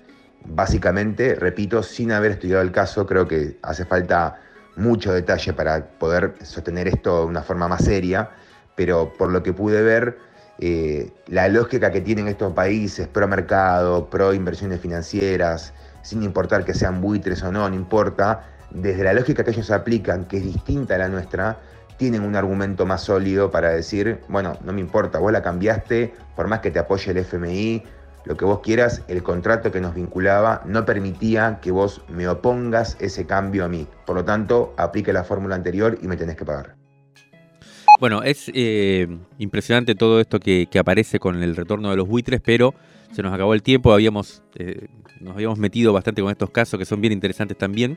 Básicamente, repito, sin haber estudiado el caso, creo que hace falta mucho detalle para poder sostener esto de una forma más seria, pero por lo que pude ver, eh, la lógica que tienen estos países pro mercado, pro inversiones financieras, sin importar que sean buitres o no, no importa, desde la lógica que ellos aplican, que es distinta a la nuestra, tienen un argumento más sólido para decir, bueno, no me importa, vos la cambiaste, por más que te apoye el FMI, lo que vos quieras, el contrato que nos vinculaba no permitía que vos me opongas ese cambio a mí. Por lo tanto, aplique la fórmula anterior y me tenés que pagar. Bueno, es eh, impresionante todo esto que, aparece con el retorno de los buitres, pero se nos acabó el tiempo, habíamos, eh, nos habíamos metido bastante con estos casos que son bien interesantes también.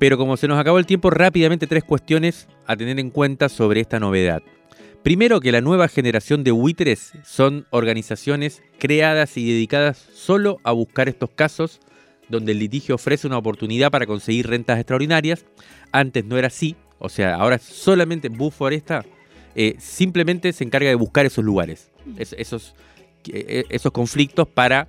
Pero como se nos acabó el tiempo, rápidamente tres cuestiones a tener en cuenta sobre esta novedad. Primero que la nueva generación de buitres son organizaciones creadas y dedicadas solo a buscar estos casos donde el litigio ofrece una oportunidad para conseguir rentas extraordinarias. Antes no era así, o sea, ahora solamente Buforesta eh, simplemente se encarga de buscar esos lugares, esos, eh, esos conflictos para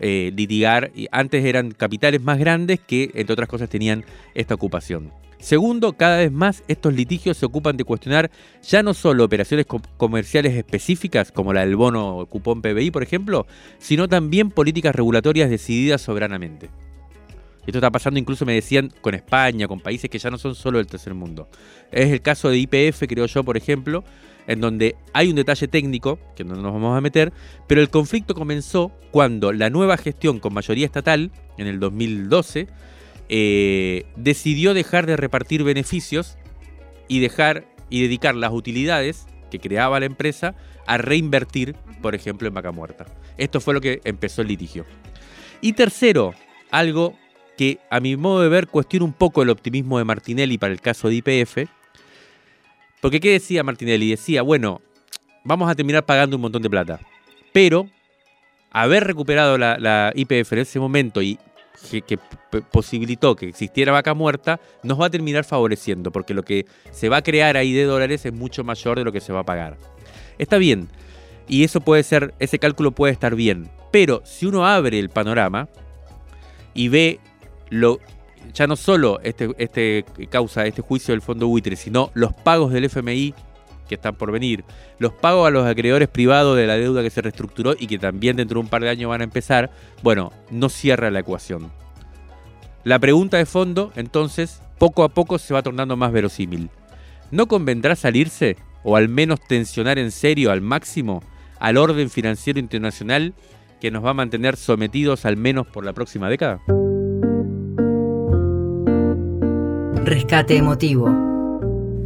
eh, litigar. Antes eran capitales más grandes que, entre otras cosas, tenían esta ocupación. Segundo, cada vez más estos litigios se ocupan de cuestionar ya no solo operaciones comerciales específicas, como la del bono cupón PBI, por ejemplo, sino también políticas regulatorias decididas soberanamente. Esto está pasando incluso, me decían, con España, con países que ya no son solo del tercer mundo. Es el caso de IPF, creo yo, por ejemplo, en donde hay un detalle técnico, que no nos vamos a meter, pero el conflicto comenzó cuando la nueva gestión con mayoría estatal, en el 2012, eh, decidió dejar de repartir beneficios y dejar y dedicar las utilidades que creaba la empresa a reinvertir, por ejemplo, en vaca muerta. Esto fue lo que empezó el litigio. Y tercero, algo que a mi modo de ver cuestiona un poco el optimismo de Martinelli para el caso de IPF, porque ¿qué decía Martinelli? Decía, bueno, vamos a terminar pagando un montón de plata. Pero haber recuperado la, IPF en ese momento y que, posibilitó que existiera vaca muerta, nos va a terminar favoreciendo, porque lo que se va a crear ahí de dólares es mucho mayor de lo que se va a pagar. Está bien, y eso puede ser, ese cálculo puede estar bien, pero si uno abre el panorama y ve lo, ya no solo este, este causa este juicio del fondo buitre, sino los pagos del FMI que están por venir, los pagos a los acreedores privados de la deuda que se reestructuró y que también dentro de un par de años van a empezar, bueno, no cierra la ecuación. La pregunta de fondo, entonces, poco a poco se va tornando más verosímil. ¿No convendrá salirse, o al menos tensionar en serio al máximo, al orden financiero internacional que nos va a mantener sometidos al menos por la próxima década? Rescate emotivo.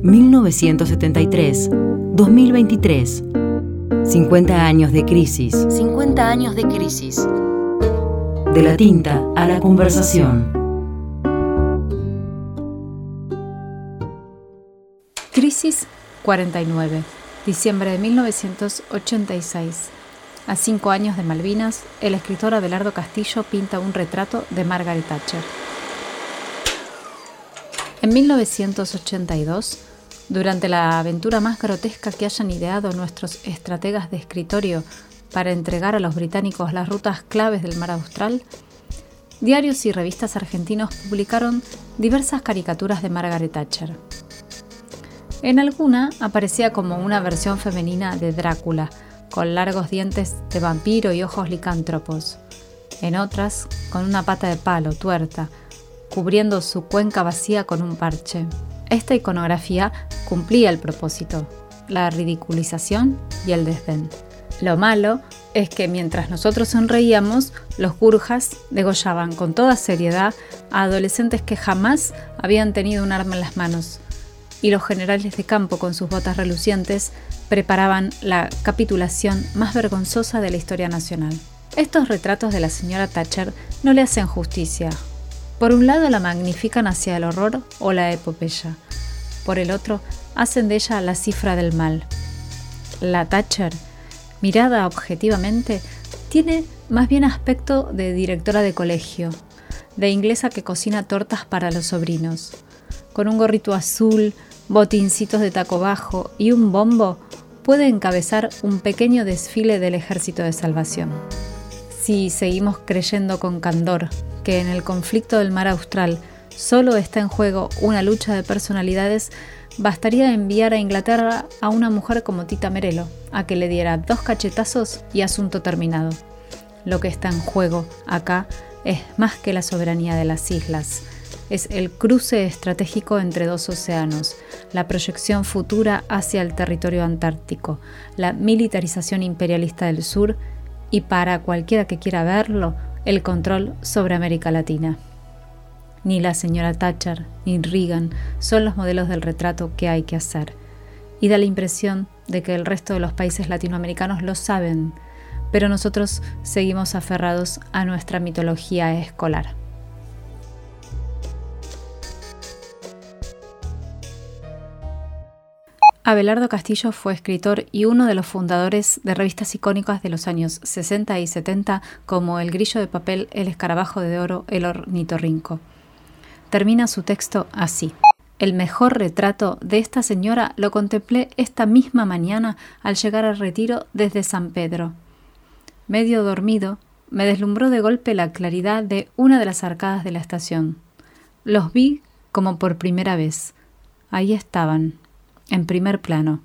1973-2023. 50 años de crisis. 50 años de crisis. De la tinta a la conversación. Crisis 49. Diciembre de 1986. A cinco años de Malvinas, el escritor Abelardo Castillo pinta un retrato de Margaret Thatcher. En 1982, durante la aventura más grotesca que hayan ideado nuestros estrategas de escritorio para entregar a los británicos las rutas claves del mar austral, diarios y revistas argentinos publicaron diversas caricaturas de Margaret Thatcher. En alguna aparecía como una versión femenina de Drácula, con largos dientes de vampiro y ojos licántropos. En otras, con una pata de palo tuerta, cubriendo su cuenca vacía con un parche. Esta iconografía cumplía el propósito, la ridiculización y el desdén. Lo malo es que mientras nosotros sonreíamos, los gurjas degollaban con toda seriedad a adolescentes que jamás habían tenido un arma en las manos, y los generales de campo con sus botas relucientes preparaban la capitulación más vergonzosa de la historia nacional. Estos retratos de la señora Thatcher no le hacen justicia. Por un lado la magnifican hacia el horror o la epopeya. Por el otro, hacen de ella la cifra del mal. La Thatcher, mirada objetivamente, tiene más bien aspecto de directora de colegio, de inglesa que cocina tortas para los sobrinos. Con un gorrito azul, botincitos de taco bajo y un bombo, puede encabezar un pequeño desfile del Ejército de Salvación. Si seguimos creyendo con candor que en el conflicto del mar austral solo está en juego una lucha de personalidades, bastaría enviar a Inglaterra a una mujer como Tita Merelo, a que le diera dos cachetazos y asunto terminado. Lo que está en juego acá es más que la soberanía de las islas, es el cruce estratégico entre dos océanos, la proyección futura hacia el territorio antártico, la militarización imperialista del sur y para cualquiera que quiera verlo, el control sobre América Latina. Ni la señora Thatcher ni Reagan son los modelos del retrato que hay que hacer. Y da la impresión de que el resto de los países latinoamericanos lo saben, pero nosotros seguimos aferrados a nuestra mitología escolar. Abelardo Castillo fue escritor y uno de los fundadores de revistas icónicas de los años 60 y 70 como El Grillo de Papel, El Escarabajo de Oro, El Ornitorrinco. Termina su texto así. El mejor retrato de esta señora lo contemplé esta misma mañana al llegar al retiro desde San Pedro. Medio dormido, me deslumbró de golpe la claridad de una de las arcadas de la estación. Los vi como por primera vez. Ahí estaban, en primer plano.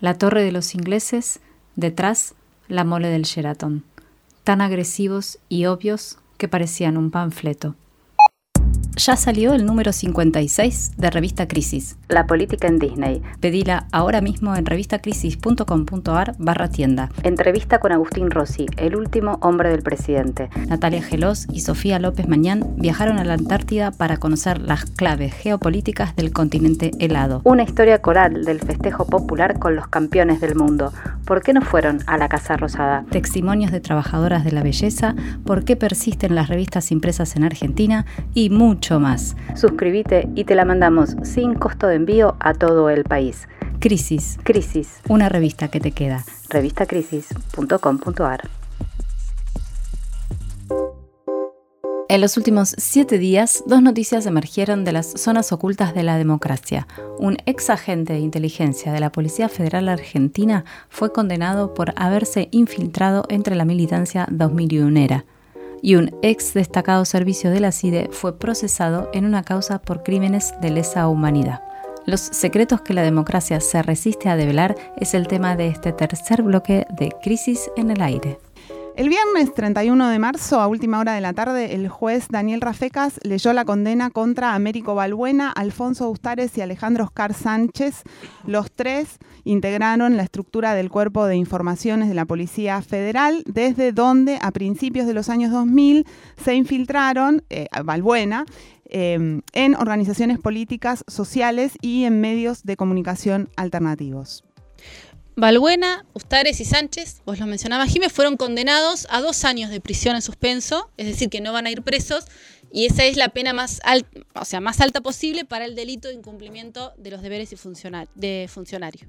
La torre de los ingleses, detrás la mole del Sheraton, tan agresivos y obvios que parecían un panfleto ya salió el número 56 de Revista Crisis. La política en Disney. Pedila ahora mismo en revistacrisis.com.ar barra tienda. Entrevista con Agustín Rossi, el último hombre del presidente. Natalia Gelos y Sofía López Mañán viajaron a la Antártida para conocer las claves geopolíticas del continente helado. Una historia coral del festejo popular con los campeones del mundo. ¿Por qué no fueron a la Casa Rosada? Testimonios de trabajadoras de la belleza, por qué persisten las revistas impresas en Argentina y mucho más. Suscríbete y te la mandamos sin costo de envío a todo el país. Crisis. Crisis. Una revista que te queda. Revistacrisis.com.ar. En los últimos siete días, dos noticias emergieron de las zonas ocultas de la democracia. Un ex agente de inteligencia de la Policía Federal Argentina fue condenado por haberse infiltrado entre la militancia 2001 y un ex destacado servicio de la CIDE fue procesado en una causa por crímenes de lesa humanidad. Los secretos que la democracia se resiste a develar es el tema de este tercer bloque de Crisis en el Aire. El viernes 31 de marzo, a última hora de la tarde, el juez Daniel Rafecas leyó la condena contra Américo Balbuena, Alfonso Ustares y Alejandro Oscar Sánchez. Los tres integraron la estructura del Cuerpo de Informaciones de la Policía Federal, desde donde a principios de los años 2000 se infiltraron, eh, eh, en organizaciones políticas, sociales y en medios de comunicación alternativos. Balbuena, Ustares y Sánchez, vos lo mencionabas, Jiménez, fueron condenados a dos años de prisión en suspenso, es decir, que no van a ir presos, y esa es la pena más alta, o sea, más alta posible para el delito de incumplimiento de los deberes de funcionario.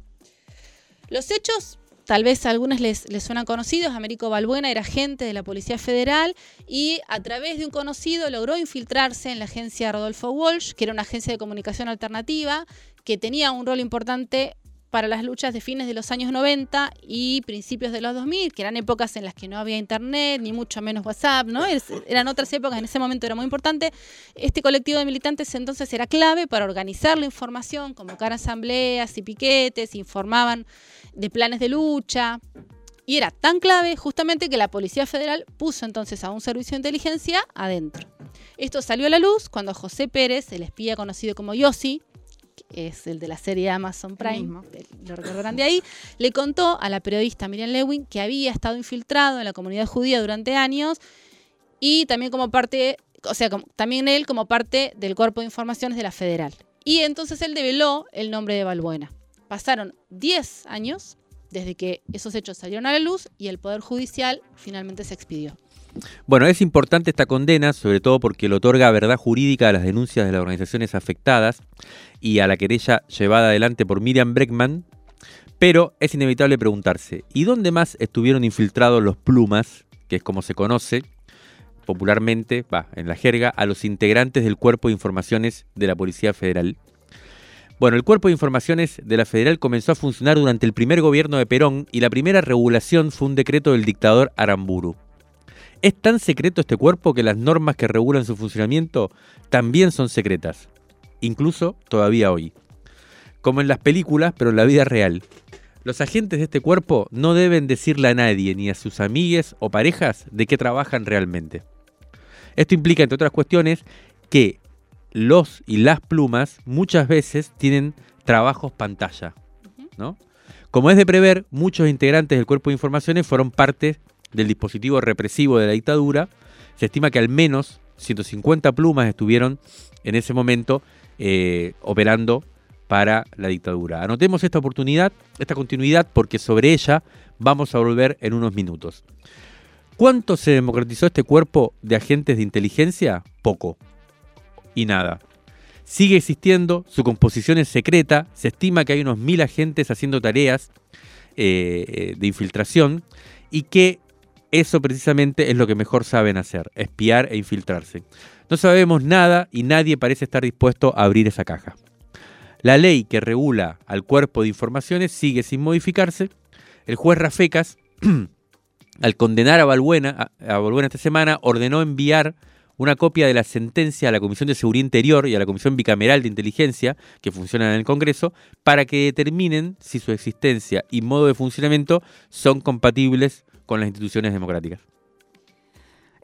Los hechos, tal vez a algunos les, les suenan conocidos, Américo Balbuena era agente de la Policía Federal y a través de un conocido logró infiltrarse en la agencia Rodolfo Walsh, que era una agencia de comunicación alternativa, que tenía un rol importante para las luchas de fines de los años 90 y principios de los 2000, que eran épocas en las que no había internet, ni mucho menos WhatsApp, ¿no? eran otras épocas, en ese momento era muy importante. Este colectivo de militantes entonces era clave para organizar la información, convocar asambleas y piquetes, informaban de planes de lucha. Y era tan clave justamente que la Policía Federal puso entonces a un servicio de inteligencia adentro. Esto salió a la luz cuando José Pérez, el espía conocido como Yossi, es el de la serie Amazon Prime, lo recordarán de ahí, le contó a la periodista Miriam Lewin que había estado infiltrado en la comunidad judía durante años y también como parte, o sea, también él como parte del cuerpo de informaciones de la federal. Y entonces él develó el nombre de Balbuena. Pasaron 10 años desde que esos hechos salieron a la luz y el Poder Judicial finalmente se expidió. Bueno, es importante esta condena, sobre todo porque le otorga verdad jurídica a las denuncias de las organizaciones afectadas y a la querella llevada adelante por Miriam Breckman, pero es inevitable preguntarse, ¿y dónde más estuvieron infiltrados los plumas, que es como se conoce popularmente, va, en la jerga, a los integrantes del Cuerpo de Informaciones de la Policía Federal? Bueno, el Cuerpo de Informaciones de la Federal comenzó a funcionar durante el primer gobierno de Perón y la primera regulación fue un decreto del dictador Aramburu. Es tan secreto este cuerpo que las normas que regulan su funcionamiento también son secretas, incluso todavía hoy. Como en las películas, pero en la vida real. Los agentes de este cuerpo no deben decirle a nadie, ni a sus amigues o parejas, de qué trabajan realmente. Esto implica, entre otras cuestiones, que los y las plumas muchas veces tienen trabajos pantalla. ¿no? Como es de prever, muchos integrantes del cuerpo de informaciones fueron parte del dispositivo represivo de la dictadura. Se estima que al menos 150 plumas estuvieron en ese momento eh, operando para la dictadura. Anotemos esta oportunidad, esta continuidad, porque sobre ella vamos a volver en unos minutos. ¿Cuánto se democratizó este cuerpo de agentes de inteligencia? Poco. Y nada. Sigue existiendo, su composición es secreta, se estima que hay unos mil agentes haciendo tareas eh, de infiltración y que eso precisamente es lo que mejor saben hacer, espiar e infiltrarse. No sabemos nada y nadie parece estar dispuesto a abrir esa caja. La ley que regula al cuerpo de informaciones sigue sin modificarse. El juez Rafecas, al condenar a Balbuena, a esta semana, ordenó enviar una copia de la sentencia a la Comisión de Seguridad Interior y a la Comisión Bicameral de Inteligencia, que funcionan en el Congreso, para que determinen si su existencia y modo de funcionamiento son compatibles con las instituciones democráticas.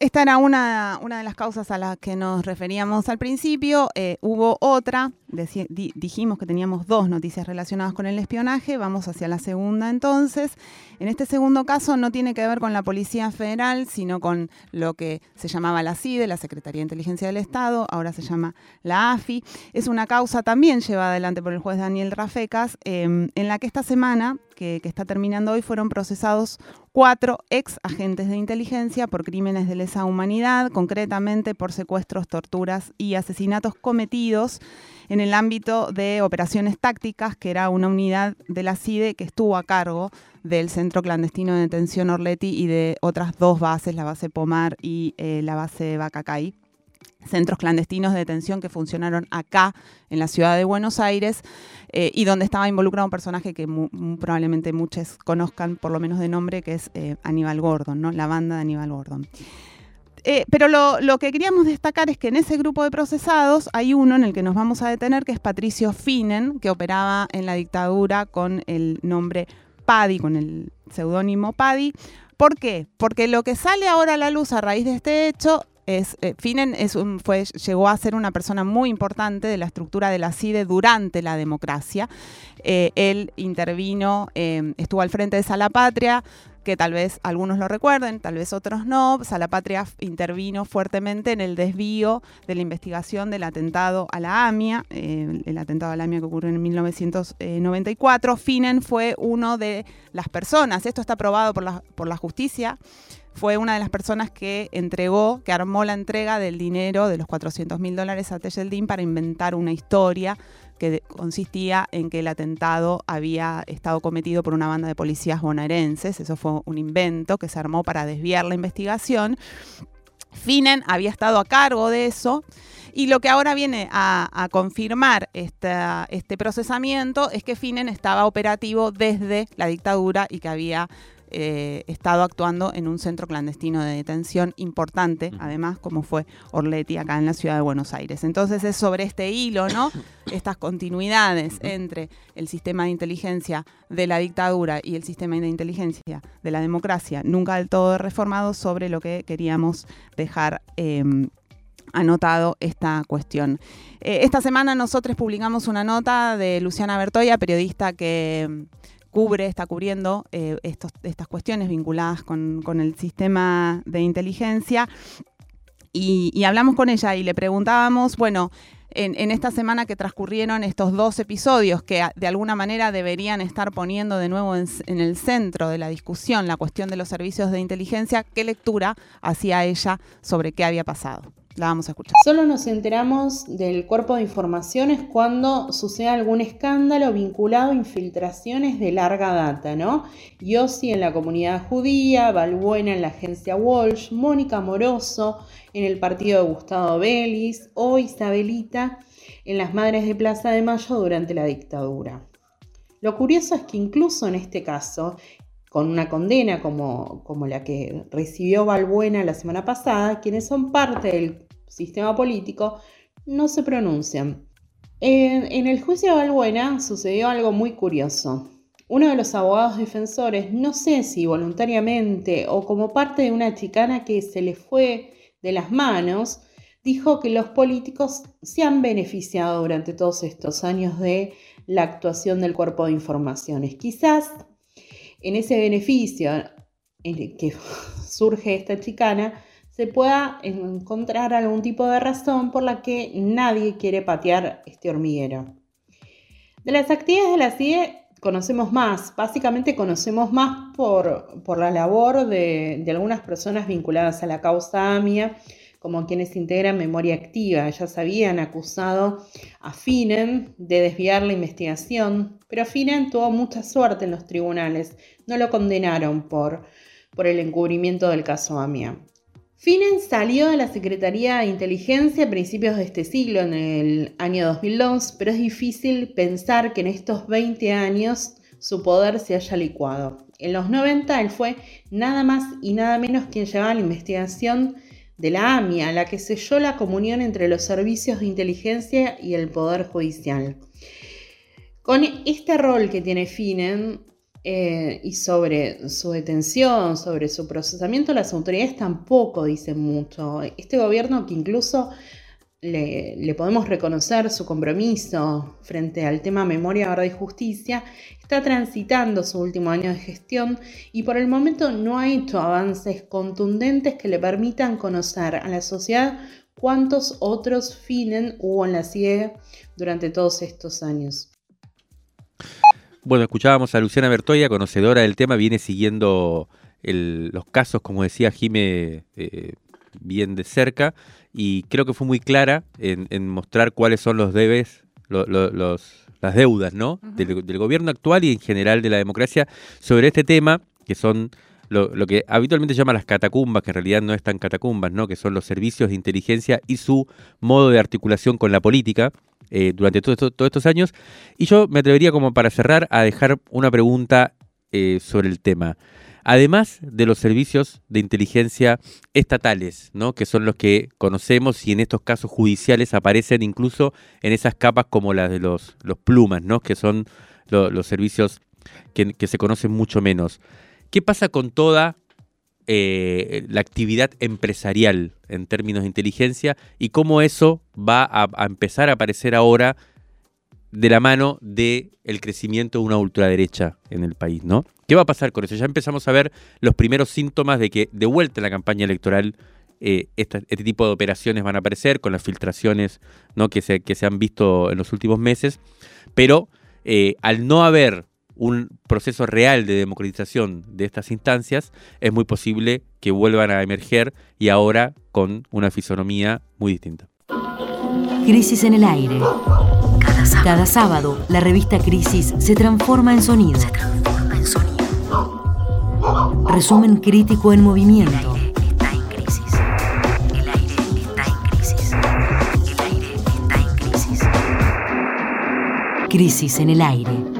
Esta era una, una de las causas a las que nos referíamos al principio. Eh, hubo otra, dijimos que teníamos dos noticias relacionadas con el espionaje, vamos hacia la segunda entonces. En este segundo caso no tiene que ver con la Policía Federal, sino con lo que se llamaba la CIDE, la Secretaría de Inteligencia del Estado, ahora se llama la AFI. Es una causa también llevada adelante por el juez Daniel Rafecas, em, en la que esta semana que, está terminando hoy fueron procesados cuatro ex agentes de inteligencia por crímenes de lesa humanidad, concretamente por secuestros, torturas y asesinatos cometidos en el ámbito de operaciones tácticas, que era una unidad de la CIDE que estuvo a cargo del Centro Clandestino de Detención Orleti y de otras dos bases, la base Pomar y eh, la base Bacacay centros clandestinos de detención que funcionaron acá en la ciudad de Buenos Aires eh, y donde estaba involucrado un personaje que probablemente muchos conozcan por lo menos de nombre, que es eh, Aníbal Gordon, ¿no? la banda de Aníbal Gordon. Eh, pero lo, lo, que queríamos destacar es que en ese grupo de procesados hay uno en el que nos vamos a detener, que es Patricio Finen, que operaba en la dictadura con el nombre Paddy, con el seudónimo Paddy. ¿Por qué? Porque lo que sale ahora a la luz a raíz de este hecho es, eh, Finen fue, llegó a ser una persona muy importante de la estructura de la CIDE durante la democracia. Eh, él intervino, eh, estuvo al frente de Sala Patria, que tal vez algunos lo recuerden, tal vez otros no. Sala Patria intervino fuertemente en el desvío de la investigación del atentado a la AMIA, el atentado a la AMIA que ocurrió en 1994. Finen fue uno de las personas, esto está aprobado por por la justicia, fue una de las personas que entregó, que armó la entrega del dinero de los 400 mil dólares a Tejeldín para inventar una historia que consistía en que el atentado había estado cometido por una banda de policías bonaerenses. Eso fue un invento que se armó para desviar la investigación. Finen había estado a cargo de eso. Y lo que ahora viene a, confirmar este procesamiento es que Finen estaba operativo desde la dictadura y que había eh, estado actuando en un centro clandestino de detención importante, además, como fue Orleti acá en la ciudad de Buenos Aires. Entonces es sobre este hilo, ¿no? Estas continuidades entre el sistema de inteligencia de la dictadura y el sistema de inteligencia de la democracia, nunca del todo reformado, sobre lo que queríamos dejar. Em, anotado esta cuestión. Eh, esta semana nosotros publicamos una nota de Luciana Bertoya, periodista que cubre, está cubriendo eh, estas cuestiones vinculadas con, el sistema de inteligencia. Y, hablamos con ella y le preguntábamos, bueno, en, esta semana que transcurrieron estos dos episodios que de alguna manera deberían estar poniendo de nuevo en, el centro de la discusión la cuestión de los servicios de inteligencia, ¿qué lectura hacía ella sobre qué había pasado? La vamos a escuchar. Solo nos enteramos del cuerpo de informaciones cuando sucede algún escándalo vinculado a infiltraciones de larga data, ¿no? Yossi en la comunidad judía, Balbuena en la agencia Walsh, Mónica Moroso en el partido de Gustavo Vélez o Isabelita en las Madres de Plaza de Mayo durante la dictadura. Lo curioso es que incluso en este caso, con una condena como, como la que recibió Balbuena la semana pasada, quienes son parte del sistema político no se pronuncian. En, el juicio de Balbuena sucedió algo muy curioso. Uno de los abogados defensores, no sé si voluntariamente o como parte de una chicana que se le fue de las manos, dijo que los políticos se han beneficiado durante todos estos años de la actuación del cuerpo de informaciones. Quizás en ese beneficio en que surge esta chicana se pueda encontrar algún tipo de razón por la que nadie quiere patear este hormiguero. De las actividades de la CIE conocemos más, básicamente conocemos más por, la labor de, algunas personas vinculadas a la causa AMIA, como quienes integran Memoria Activa. Ya se habían acusado a Finen de desviar la investigación, pero Finen tuvo mucha suerte en los tribunales, no lo condenaron por, por el encubrimiento del caso AMIA. Finen salió de la Secretaría de Inteligencia a principios de este siglo, en el año 2002, pero es difícil pensar que en estos 20 años su poder se haya licuado. En los 90 él fue nada más y nada menos quien llevaba la investigación de la AMIA, la que selló la comunión entre los servicios de inteligencia y el Poder Judicial. Con este rol que tiene Finen, eh, y sobre su detención, sobre su procesamiento, las autoridades tampoco dicen mucho. Este gobierno que incluso le, podemos reconocer su compromiso frente al tema memoria, verdad y justicia, está transitando su último año de gestión y por el momento no ha hecho avances contundentes que le permitan conocer a la sociedad cuántos otros fines hubo en la CIE durante todos estos años. Bueno, escuchábamos a Luciana Bertoya, conocedora del tema, viene siguiendo los casos, como decía Jime, eh, bien de cerca, y creo que fue muy clara en, mostrar cuáles son los debes, las deudas ¿no? del, gobierno actual y en general de la democracia sobre este tema, que son lo, que habitualmente llama las catacumbas, que en realidad no están catacumbas, ¿no? que son los servicios de inteligencia y su modo de articulación con la política. Eh, durante todos estos años. Y yo me atrevería como para cerrar a dejar una pregunta eh, sobre el tema. Además de los servicios de inteligencia estatales, ¿no? que son los que conocemos y en estos casos judiciales aparecen incluso en esas capas como las de los, plumas, ¿no? que son los servicios que, que se conocen mucho menos. ¿Qué pasa con toda eh, la actividad empresarial en términos de inteligencia y cómo eso va a, empezar a aparecer ahora de la mano del el crecimiento de una ultraderecha en el país, ¿no? ¿Qué va a pasar con eso? Ya empezamos a ver los primeros síntomas de que de vuelta en la campaña electoral eh, este tipo de operaciones van a aparecer con las filtraciones ¿no? que, se, que se han visto en los últimos meses, pero eh, al no haber un proceso real de democratización de estas instancias, es muy posible que vuelvan a emerger y ahora con una fisonomía muy distinta. Crisis en el aire. Cada sábado, la revista Crisis se transforma en sonido. Se transforma en sonido. Resumen crítico en movimiento. Crisis en el aire